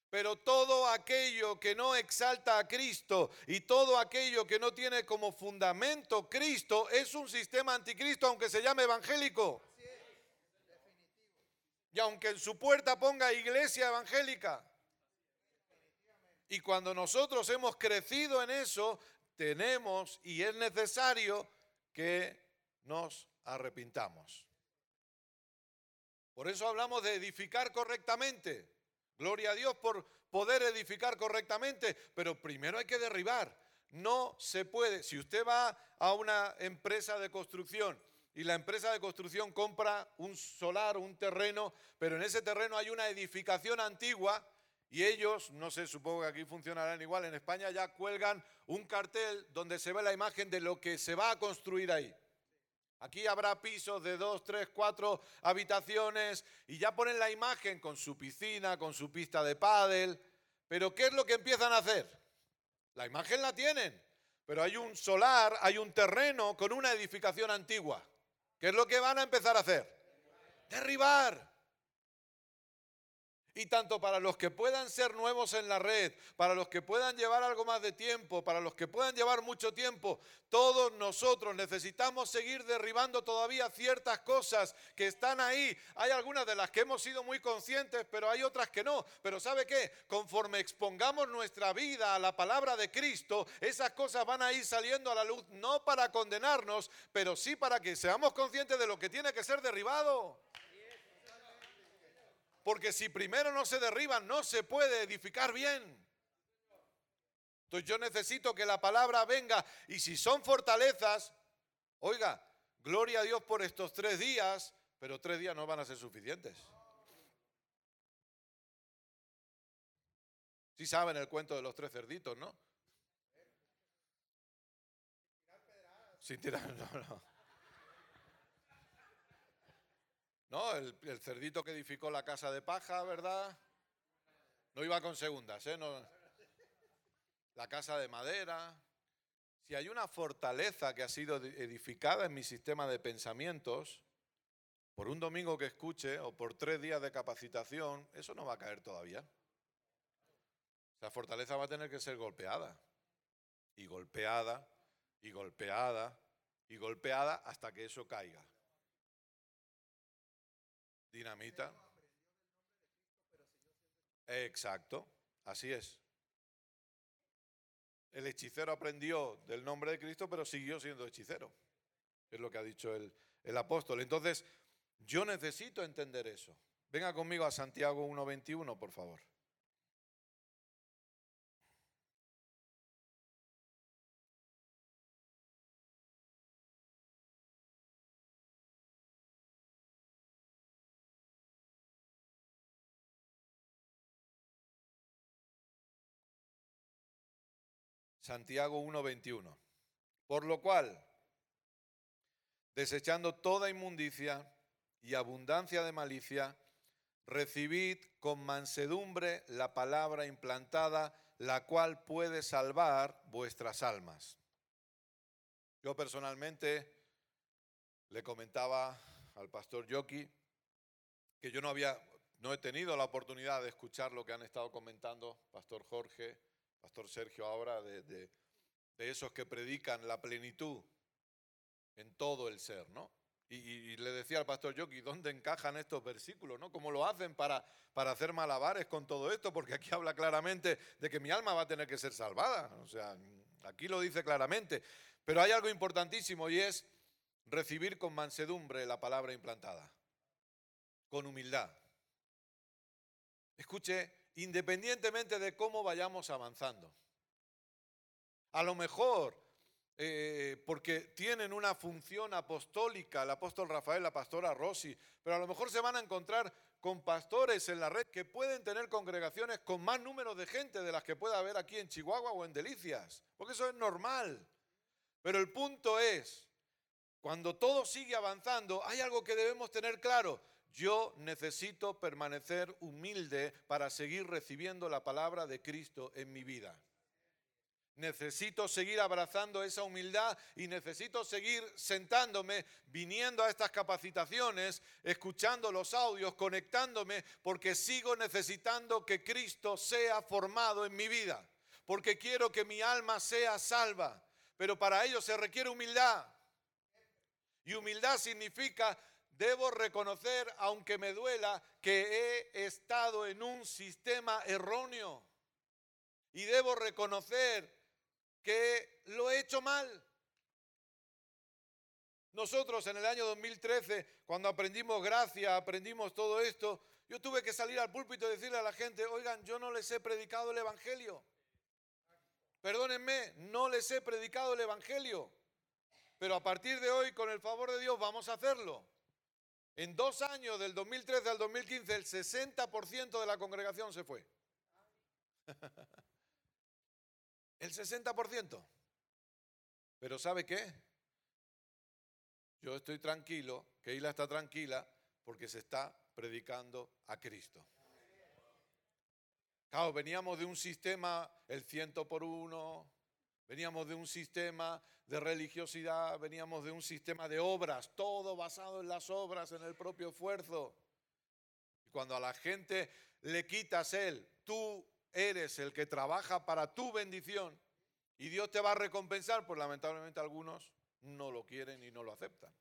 Pero todo aquello que no exalta a Cristo y todo aquello que no tiene como fundamento Cristo es un sistema anticristo, aunque se llame evangélico. Y aunque en su puerta ponga iglesia evangélica. Y cuando nosotros hemos crecido en eso, tenemos y es necesario que nos arrepintamos. Por eso hablamos de edificar correctamente. Gloria a Dios por poder edificar correctamente, pero primero hay que derribar. No se puede. Si usted va a una empresa de construcción y la empresa de construcción compra un solar, un terreno, pero en ese terreno hay una edificación antigua y ellos, no sé, supongo que aquí funcionarán igual, en España ya cuelgan un cartel donde se ve la imagen de lo que se va a construir ahí. Aquí habrá pisos de dos, tres, cuatro habitaciones y ya ponen la imagen con su piscina, con su pista de pádel. Pero ¿qué es lo que empiezan a hacer? La imagen la tienen, pero hay un solar, hay un terreno con una edificación antigua. ¿Qué es lo que van a empezar a hacer? Derribar. Y tanto para los que puedan ser nuevos en la red, para los que puedan llevar algo más de tiempo, para los que puedan llevar mucho tiempo, todos nosotros necesitamos seguir derribando todavía ciertas cosas que están ahí. Hay algunas de las que hemos sido muy conscientes, pero hay otras que no. Pero ¿sabe qué? Conforme expongamos nuestra vida a la palabra de Cristo, esas cosas van a ir saliendo a la luz, no para condenarnos, pero sí para que seamos conscientes de lo que tiene que ser derribado. Porque si primero no se derriban, no se puede edificar bien. Entonces yo necesito que la palabra venga y si son fortalezas, oiga, gloria a Dios por estos tres días, pero tres días no van a ser suficientes. Sí saben el cuento de los tres cerditos, ¿no? Sin tirar, no, no. ¿No? El, cerdito que edificó la casa de paja, ¿verdad? No iba con segundas, ¿eh? la casa de madera. Si hay una fortaleza que ha sido edificada en mi sistema de pensamientos, por un domingo que escuche o por tres días de capacitación, eso no va a caer todavía. Esa fortaleza va a tener que ser golpeada. Y golpeada, y golpeada, y golpeada hasta que eso caiga. Dinamita. Exacto, así es. El hechicero aprendió del nombre de Cristo, pero siguió siendo hechicero. Es lo que ha dicho el, el apóstol. Entonces, yo necesito entender eso. Venga conmigo a Santiago 1.21, por favor. Santiago 1:21. Por lo cual, desechando toda inmundicia y abundancia de malicia, recibid con mansedumbre la palabra implantada, la cual puede salvar vuestras almas. Yo personalmente le comentaba al pastor Yoki que yo no había no he tenido la oportunidad de escuchar lo que han estado comentando pastor Jorge, Pastor Sergio ahora, de, esos que predican la plenitud en todo el ser, ¿no? Y, le decía al pastor Yoki, ¿dónde encajan estos versículos? ¿no? ¿Cómo lo hacen para, para hacer malabares con todo esto? Porque aquí habla claramente de que mi alma va a tener que ser salvada. O sea, aquí lo dice claramente. Pero hay algo importantísimo y es recibir con mansedumbre la palabra implantada, con humildad. Escuche, independientemente de cómo vayamos avanzando. A lo mejor, eh, porque tienen una función apostólica, el apóstol Rafael, la pastora Rossi, pero a lo mejor se van a encontrar con pastores en la red que pueden tener congregaciones con más número de gente de las que pueda haber aquí en Chihuahua o en Delicias, porque eso es normal. Pero el punto es, cuando todo sigue avanzando, hay algo que debemos tener claro. Yo necesito permanecer humilde para seguir recibiendo la palabra de Cristo en mi vida. Necesito seguir abrazando esa humildad y necesito seguir sentándome, viniendo a estas capacitaciones, escuchando los audios, conectándome, porque sigo necesitando que Cristo sea formado en mi vida, porque quiero que mi alma sea salva. Pero para ello se requiere humildad. Y humildad significa debo reconocer, aunque me duela, que he estado en un sistema erróneo. Y debo reconocer que lo he hecho mal. Nosotros en el año 2013, cuando aprendimos gracia, aprendimos todo esto, yo tuve que salir al púlpito y decirle a la gente, oigan, yo no les he predicado el Evangelio. Perdónenme, no les he predicado el Evangelio. Pero a partir de hoy, con el favor de Dios, vamos a hacerlo. En dos años, del 2013 al 2015, el 60% de la congregación se fue. el 60%. Pero ¿sabe qué? yo estoy tranquilo, que Isla está tranquila, porque se está predicando a Cristo. Claro, veníamos de un sistema, el ciento por uno, veníamos de un sistema de religiosidad, veníamos de un sistema de obras, todo basado en las obras, en el propio esfuerzo. Y cuando a la gente le quitas él, tú eres el que trabaja para tu bendición y Dios te va a recompensar, pues lamentablemente algunos no lo quieren y no lo aceptan.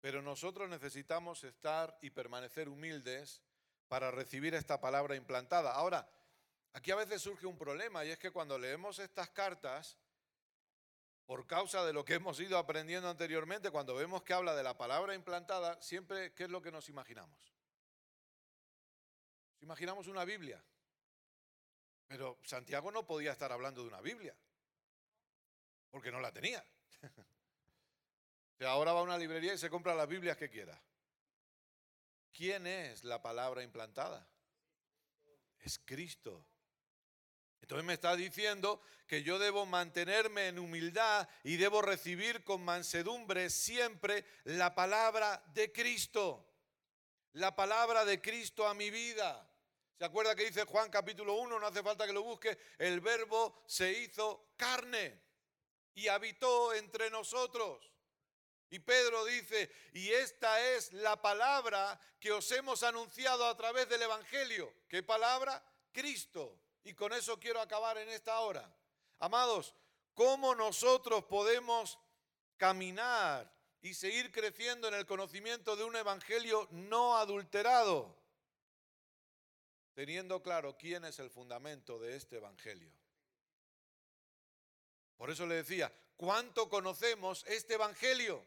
Pero nosotros necesitamos estar y permanecer humildes para recibir esta palabra implantada. Ahora, aquí a veces surge un problema y es que cuando leemos estas cartas, por causa de lo que hemos ido aprendiendo anteriormente, cuando vemos que habla de la palabra implantada, siempre, ¿qué es lo que nos imaginamos? Nos imaginamos una Biblia. Pero Santiago no podía estar hablando de una Biblia, porque no la tenía. ahora va a una librería y se compra las Biblias que quiera. ¿Quién es la palabra implantada? Es Cristo. Entonces me está diciendo que yo debo mantenerme en humildad y debo recibir con mansedumbre siempre la palabra de Cristo. La palabra de Cristo a mi vida. ¿Se acuerda que dice Juan capítulo 1? No hace falta que lo busque. El verbo se hizo carne y habitó entre nosotros. Y Pedro dice, y esta es la palabra que os hemos anunciado a través del Evangelio. ¿Qué palabra? Cristo. Y con eso quiero acabar en esta hora. Amados, ¿cómo nosotros podemos caminar y seguir creciendo en el conocimiento de un Evangelio no adulterado? Teniendo claro quién es el fundamento de este Evangelio. Por eso le decía, ¿cuánto conocemos este Evangelio?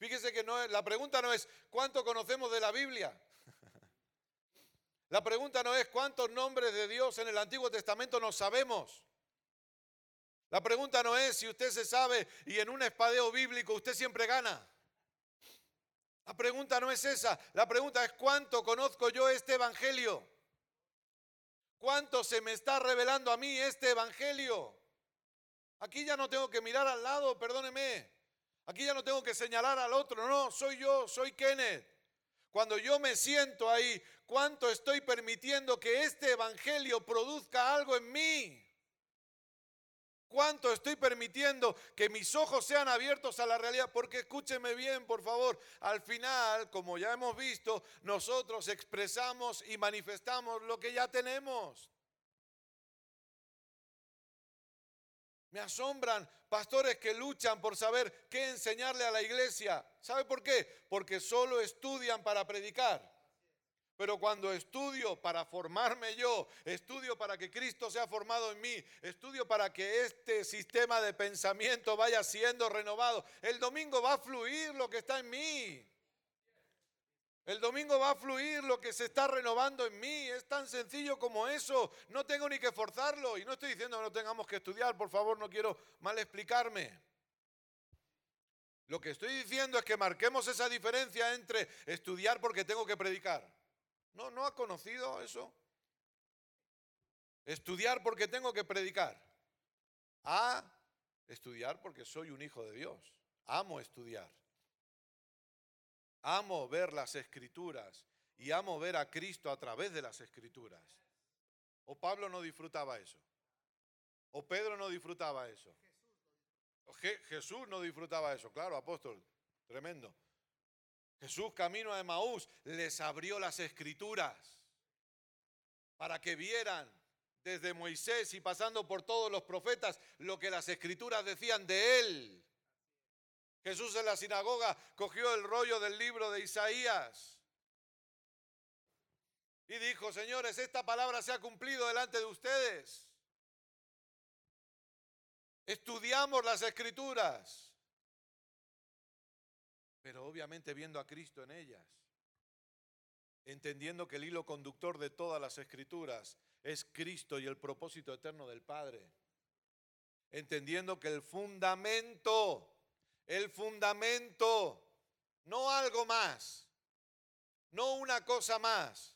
Fíjese que no la pregunta no es cuánto conocemos de la Biblia. La pregunta no es cuántos nombres de Dios en el Antiguo Testamento nos sabemos. La pregunta no es si usted se sabe y en un espadeo bíblico usted siempre gana. La pregunta no es esa. La pregunta es cuánto conozco yo este Evangelio. ¿Cuánto se me está revelando a mí este Evangelio? Aquí ya no tengo que mirar al lado, perdóneme. Aquí ya no tengo que señalar al otro, no, soy yo, soy Kenneth. Cuando yo me siento ahí, ¿cuánto estoy permitiendo que este Evangelio produzca algo en mí? ¿Cuánto estoy permitiendo que mis ojos sean abiertos a la realidad? Porque escúcheme bien, por favor. Al final, como ya hemos visto, nosotros expresamos y manifestamos lo que ya tenemos. Me asombran pastores que luchan por saber qué enseñarle a la iglesia. ¿Sabe por qué? Porque solo estudian para predicar. Pero cuando estudio para formarme yo, estudio para que Cristo sea formado en mí, estudio para que este sistema de pensamiento vaya siendo renovado, el domingo va a fluir lo que está en mí. El domingo va a fluir lo que se está renovando en mí. Es tan sencillo como eso. No tengo ni que forzarlo. Y no estoy diciendo que no tengamos que estudiar. Por favor, no quiero mal explicarme. Lo que estoy diciendo es que marquemos esa diferencia entre estudiar porque tengo que predicar. ¿No, no ha conocido eso? Estudiar porque tengo que predicar. A estudiar porque soy un hijo de Dios. Amo estudiar. Amo ver las escrituras y amo ver a Cristo a través de las escrituras. ¿O Pablo no disfrutaba eso? ¿O Pedro no disfrutaba eso? Jesús no disfrutaba eso, claro, apóstol, tremendo. Jesús, camino a Emaús, les abrió las escrituras para que vieran desde Moisés y pasando por todos los profetas lo que las escrituras decían de él. Jesús en la sinagoga cogió el rollo del libro de Isaías y dijo, señores, esta palabra se ha cumplido delante de ustedes. Estudiamos las escrituras, pero obviamente viendo a Cristo en ellas, entendiendo que el hilo conductor de todas las escrituras es Cristo y el propósito eterno del Padre, entendiendo que el fundamento el fundamento, no algo más, no una cosa más,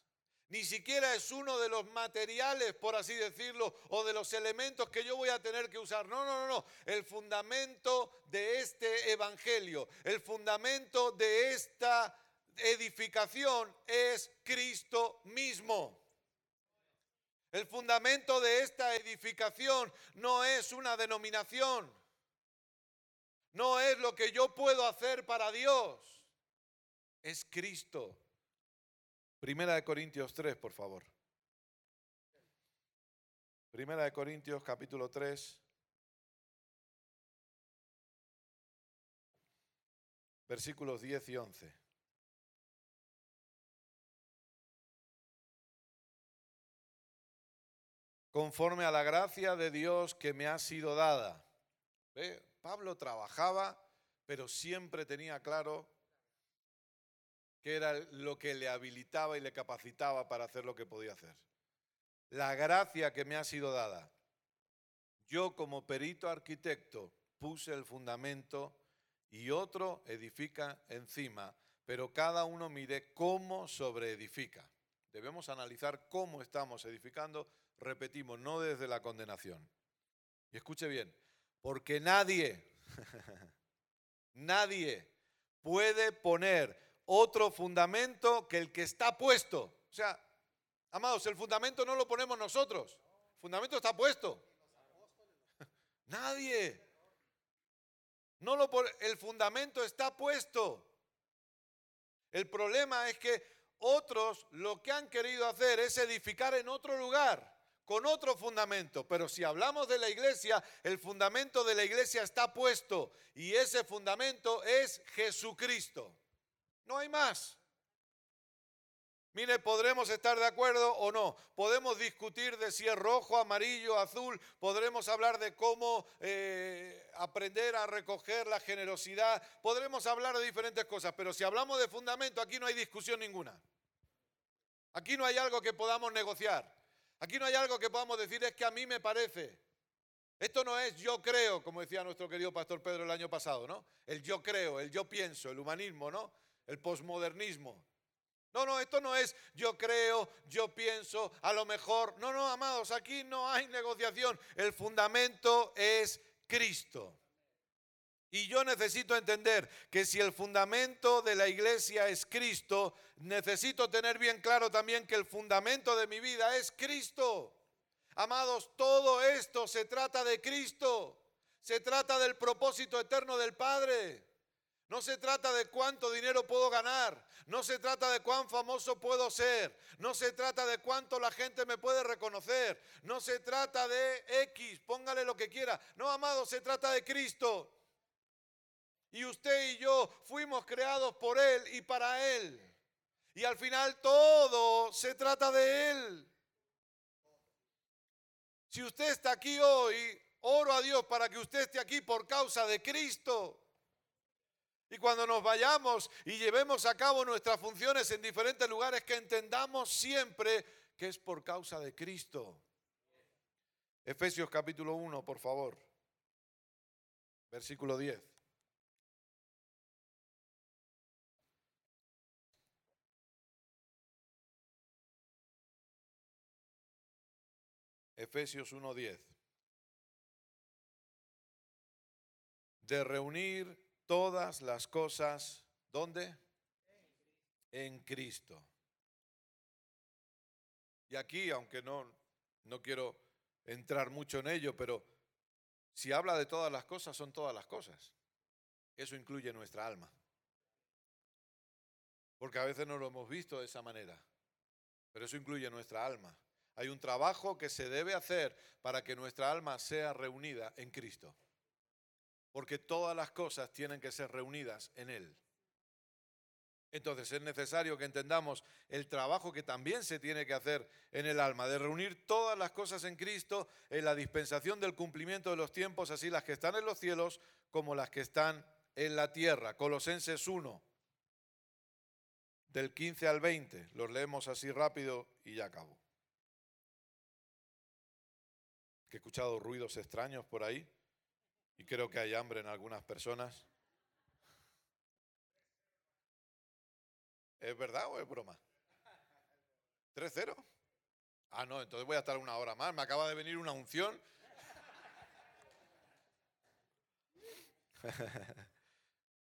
ni siquiera es uno de los materiales, por así decirlo, o de los elementos que yo voy a tener que usar. No, no, no, no. El fundamento de este evangelio, el fundamento de esta edificación es Cristo mismo. El fundamento de esta edificación no es una denominación, no es lo que yo puedo hacer para Dios, es Cristo. Primera de Corintios 3, por favor. Primera de Corintios capítulo 3. Versículos 10 y 11. Conforme a la gracia de Dios que me ha sido dada. Pablo trabajaba, pero siempre tenía claro que era lo que le habilitaba y le capacitaba para hacer lo que podía hacer. La gracia que me ha sido dada. Yo como perito arquitecto puse el fundamento y otro edifica encima, pero cada uno mire cómo sobreedifica. Debemos analizar cómo estamos edificando, repetimos, no desde la condenación. Y escuche bien, porque nadie, nadie puede poner otro fundamento que el que está puesto. O sea, amados, el fundamento no lo ponemos nosotros. El fundamento está puesto. Nadie. No lo el fundamento está puesto. El problema es que otros lo que han querido hacer es edificar en otro lugar, con otro fundamento. Pero si hablamos de la iglesia, el fundamento de la iglesia está puesto y ese fundamento es Jesucristo. No hay más. Mire, podremos estar de acuerdo o no. Podemos discutir de si es rojo, amarillo, azul. Podremos hablar de cómo eh, aprender a recoger la generosidad. Podremos hablar de diferentes cosas. Pero si hablamos de fundamento, aquí no hay discusión ninguna. Aquí no hay algo que podamos negociar. Aquí no hay algo que podamos decir, es que a mí me parece. Esto no es yo creo, como decía nuestro querido pastor Pedro el año pasado, ¿no? El yo creo, el yo pienso, el humanismo, ¿no? el posmodernismo. No, no, esto no es yo creo, yo pienso, a lo mejor. No, no, amados, aquí no hay negociación. El fundamento es Cristo. Y yo necesito entender que si el fundamento de la iglesia es Cristo, necesito tener bien claro también que el fundamento de mi vida es Cristo. Amados, todo esto se trata de Cristo. Se trata del propósito eterno del Padre. No se trata de cuánto dinero puedo ganar. No se trata de cuán famoso puedo ser. No se trata de cuánto la gente me puede reconocer. No se trata de X, póngale lo que quiera. No, amado, se trata de Cristo. Y usted y yo fuimos creados por Él y para Él. Y al final todo se trata de Él. Si usted está aquí hoy, oro a Dios para que usted esté aquí por causa de Cristo. Y cuando nos vayamos y llevemos a cabo nuestras funciones en diferentes lugares, que entendamos siempre que es por causa de Cristo. Efesios capítulo 1, por favor. Versículo 10. Efesios 1:10. De reunir todas las cosas, ¿dónde? En Cristo. Y aquí, aunque no, no quiero entrar mucho en ello, pero si habla de todas las cosas, son todas las cosas. Eso incluye nuestra alma. Porque a veces no lo hemos visto de esa manera, pero eso incluye nuestra alma. Hay un trabajo que se debe hacer para que nuestra alma sea reunida en Cristo porque todas las cosas tienen que ser reunidas en Él. Entonces es necesario que entendamos el trabajo que también se tiene que hacer en el alma, de reunir todas las cosas en Cristo en la dispensación del cumplimiento de los tiempos, así las que están en los cielos como las que están en la tierra. Colosenses 1, del 15 al 20, los leemos así rápido y ya acabo. He escuchado ruidos extraños por ahí. Y creo que hay hambre en algunas personas. ¿Es verdad o es broma? ¿3-0? Ah, no, entonces voy a estar una hora más. Me acaba de venir una unción.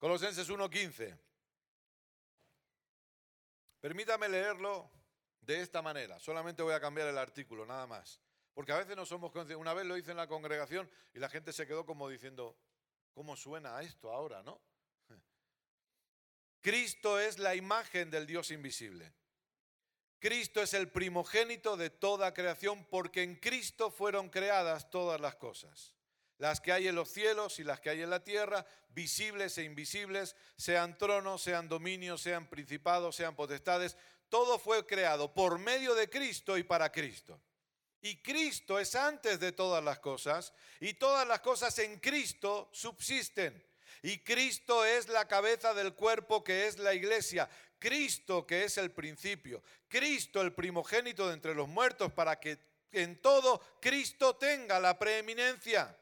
Colosenses 1.15. Permítame leerlo de esta manera. Solamente voy a cambiar el artículo, nada más. Porque a veces no somos conscientes. Una vez lo hice en la congregación y la gente se quedó como diciendo, ¿cómo suena esto ahora, no? Cristo es la imagen del Dios invisible. Cristo es el primogénito de toda creación porque en Cristo fueron creadas todas las cosas. Las que hay en los cielos y las que hay en la tierra, visibles e invisibles, sean tronos, sean dominios, sean principados, sean potestades, todo fue creado por medio de Cristo y para Cristo. Y Cristo es antes de todas las cosas y todas las cosas en Cristo subsisten. Y Cristo es la cabeza del cuerpo que es la iglesia. Cristo que es el principio. Cristo el primogénito de entre los muertos para que en todo Cristo tenga la preeminencia.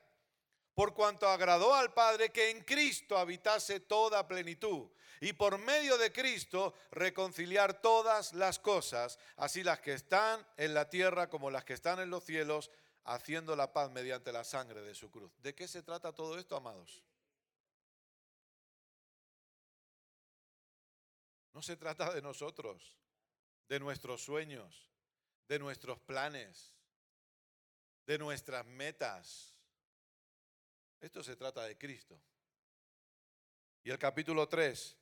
Por cuanto agradó al Padre que en Cristo habitase toda plenitud y por medio de Cristo reconciliar todas las cosas, así las que están en la tierra como las que están en los cielos, haciendo la paz mediante la sangre de su cruz. ¿De qué se trata todo esto, amados? No se trata de nosotros, de nuestros sueños, de nuestros planes, de nuestras metas. Esto se trata de Cristo. Y el capítulo 3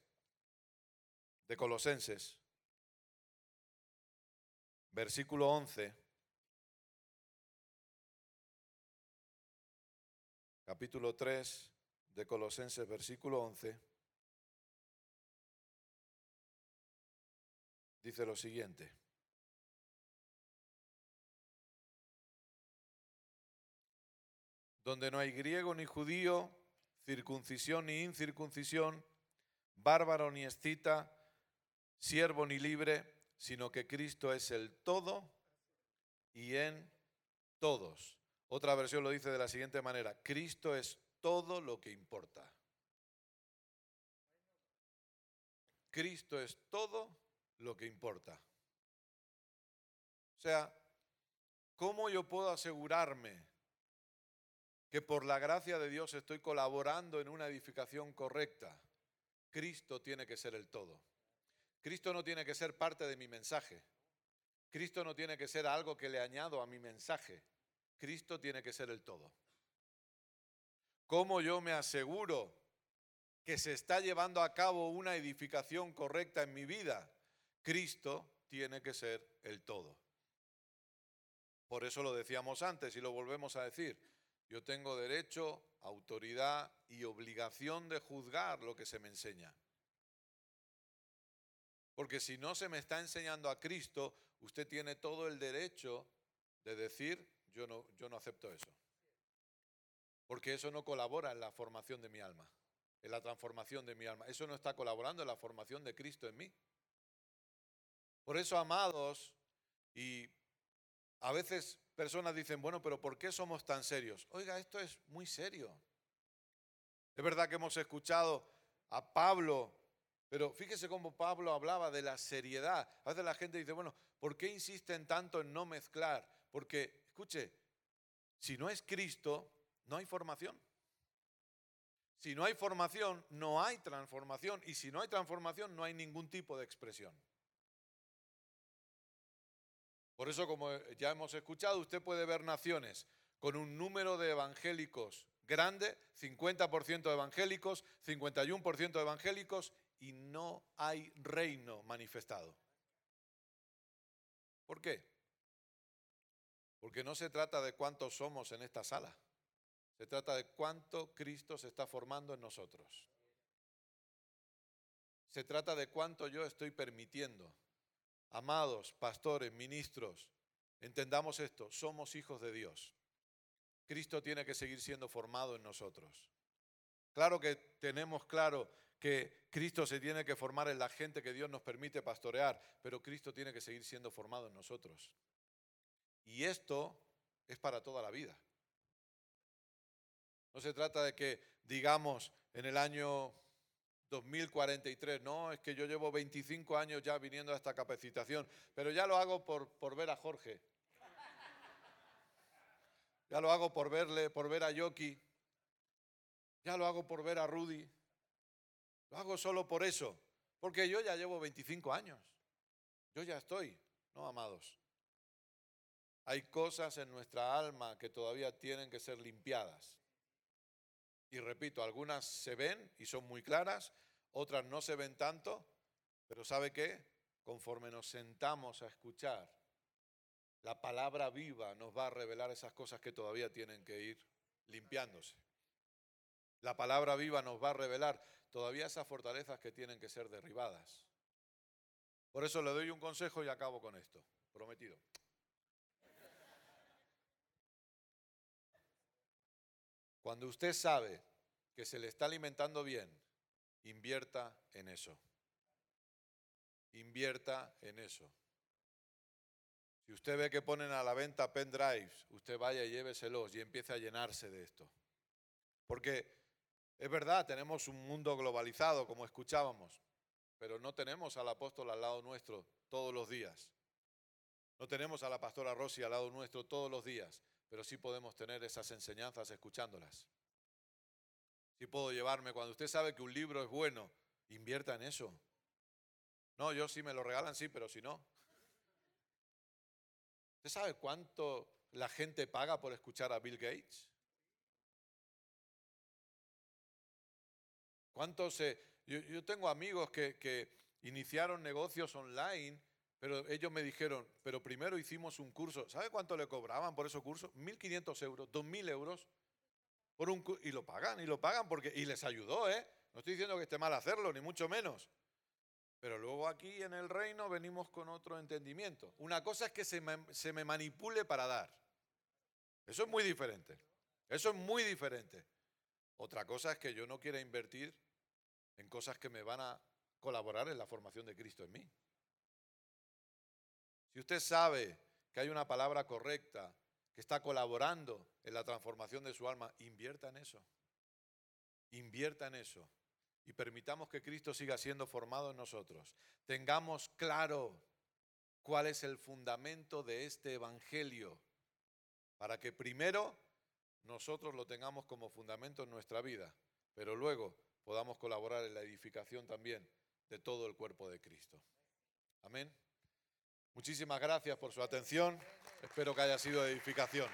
de Colosenses, versículo 11, capítulo 3 de Colosenses, versículo 11. dice lo siguiente. Donde no hay griego ni judío, circuncisión ni incircuncisión, bárbaro ni escita, siervo ni libre, sino que Cristo es el todo y en todos. Otra versión lo dice de la siguiente manera, Cristo es todo lo que importa. Cristo es todo lo que importa. O sea, ¿cómo yo puedo asegurarme que por la gracia de Dios estoy colaborando en una edificación correcta? Cristo tiene que ser el todo. Cristo no tiene que ser parte de mi mensaje. Cristo no tiene que ser algo que le añado a mi mensaje. Cristo tiene que ser el todo. ¿Cómo yo me aseguro que se está llevando a cabo una edificación correcta en mi vida? Cristo tiene que ser el todo. Por eso lo decíamos antes y lo volvemos a decir. Yo tengo derecho, autoridad y obligación de juzgar lo que se me enseña. Porque si no se me está enseñando a Cristo, usted tiene todo el derecho de decir, yo no, yo no acepto eso. Porque eso no colabora en la formación de mi alma, en la transformación de mi alma. Eso no está colaborando en la formación de Cristo en mí. Por eso, amados, y a veces personas dicen, bueno, pero ¿por qué somos tan serios? Oiga, esto es muy serio. Es verdad que hemos escuchado a Pablo, pero fíjese cómo Pablo hablaba de la seriedad. A veces la gente dice, bueno, ¿por qué insisten tanto en no mezclar? Porque, escuche, si no es Cristo, no hay formación. Si no hay formación, no hay transformación. Y si no hay transformación, no hay ningún tipo de expresión. Por eso, como ya hemos escuchado, usted puede ver naciones con un número de evangélicos grande, 50% de evangélicos, 51% de evangélicos, y no hay reino manifestado. ¿Por qué? Porque no se trata de cuántos somos en esta sala, se trata de cuánto Cristo se está formando en nosotros. Se trata de cuánto yo estoy permitiendo Amados pastores, ministros, entendamos esto, somos hijos de Dios. Cristo tiene que seguir siendo formado en nosotros. Claro que tenemos claro que Cristo se tiene que formar en la gente que Dios nos permite pastorear, pero Cristo tiene que seguir siendo formado en nosotros. Y esto es para toda la vida. No se trata de que digamos en el año 2043. No, es que yo llevo 25 años ya viniendo a esta capacitación, pero ya lo hago por, por ver a Jorge. Ya lo hago por verle, por ver a Yoki. Ya lo hago por ver a Rudy. Lo hago solo por eso, porque yo ya llevo 25 años. Yo ya estoy, ¿no, amados? Hay cosas en nuestra alma que todavía tienen que ser limpiadas. Y repito, algunas se ven y son muy claras, otras no se ven tanto, pero ¿sabe qué? Conforme nos sentamos a escuchar, la palabra viva nos va a revelar esas cosas que todavía tienen que ir limpiándose. La palabra viva nos va a revelar todavía esas fortalezas que tienen que ser derribadas. Por eso le doy un consejo y acabo con esto, prometido. Cuando usted sabe que se le está alimentando bien, invierta en eso. Invierta en eso. Si usted ve que ponen a la venta pendrives, usted vaya y lléveselos y empiece a llenarse de esto. Porque es verdad, tenemos un mundo globalizado, como escuchábamos, pero no tenemos al apóstol al lado nuestro todos los días. No tenemos a la pastora Rossi al lado nuestro todos los días pero sí podemos tener esas enseñanzas escuchándolas. Sí puedo llevarme, cuando usted sabe que un libro es bueno, invierta en eso. No, yo sí me lo regalan, sí, pero si no. ¿Usted sabe cuánto la gente paga por escuchar a Bill Gates? ¿Cuánto se.? Yo, tengo amigos que iniciaron negocios online pero ellos me dijeron, pero primero hicimos un curso. ¿Sabe cuánto le cobraban por esos cursos? 1.500 euros, 2.000 euros. Por un, y lo pagan, y lo pagan porque, y les ayudó, ¿eh? No estoy diciendo que esté mal hacerlo, ni mucho menos. Pero luego aquí en el reino venimos con otro entendimiento. Una cosa es que se me, se me manipule para dar. Eso es muy diferente. Eso es muy diferente. Otra cosa es que yo no quiera invertir en cosas que me van a colaborar en la formación de Cristo en mí. Si usted sabe que hay una palabra correcta que está colaborando en la transformación de su alma, invierta en eso. Invierta en eso. Y permitamos que Cristo siga siendo formado en nosotros. Tengamos claro cuál es el fundamento de este Evangelio. Para que primero nosotros lo tengamos como fundamento en nuestra vida, pero luego podamos colaborar en la edificación también de todo el cuerpo de Cristo. Amén. Muchísimas gracias por su atención. Espero que haya sido de edificación.